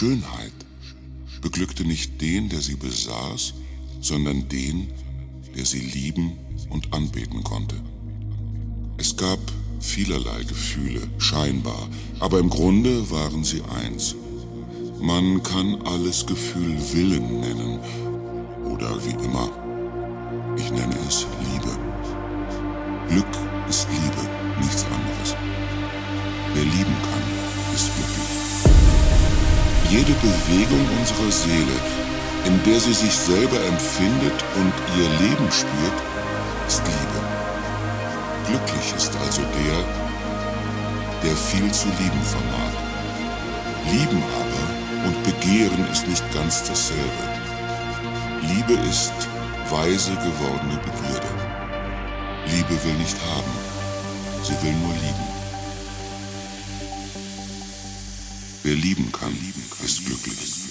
Schönheit beglückte nicht den, der sie besaß, sondern den, der sie lieben und anbeten konnte. Es gab vielerlei Gefühle, scheinbar, aber im Grunde waren sie eins. Man kann alles Gefühl Willen nennen oder wie immer. Ich nenne es Liebe. Glück ist Liebe, nichts anderes. Wer lieben kann, ist glücklich. Jede Bewegung unserer Seele, in der sie sich selber empfindet und ihr Leben spürt, ist Liebe. Glücklich ist also der, der viel zu lieben vermag. Lieben aber und begehren ist nicht ganz dasselbe. Liebe ist weise gewordene Begierde. Liebe will nicht haben, sie will nur lieben. Wer lieben kann, ist glücklich.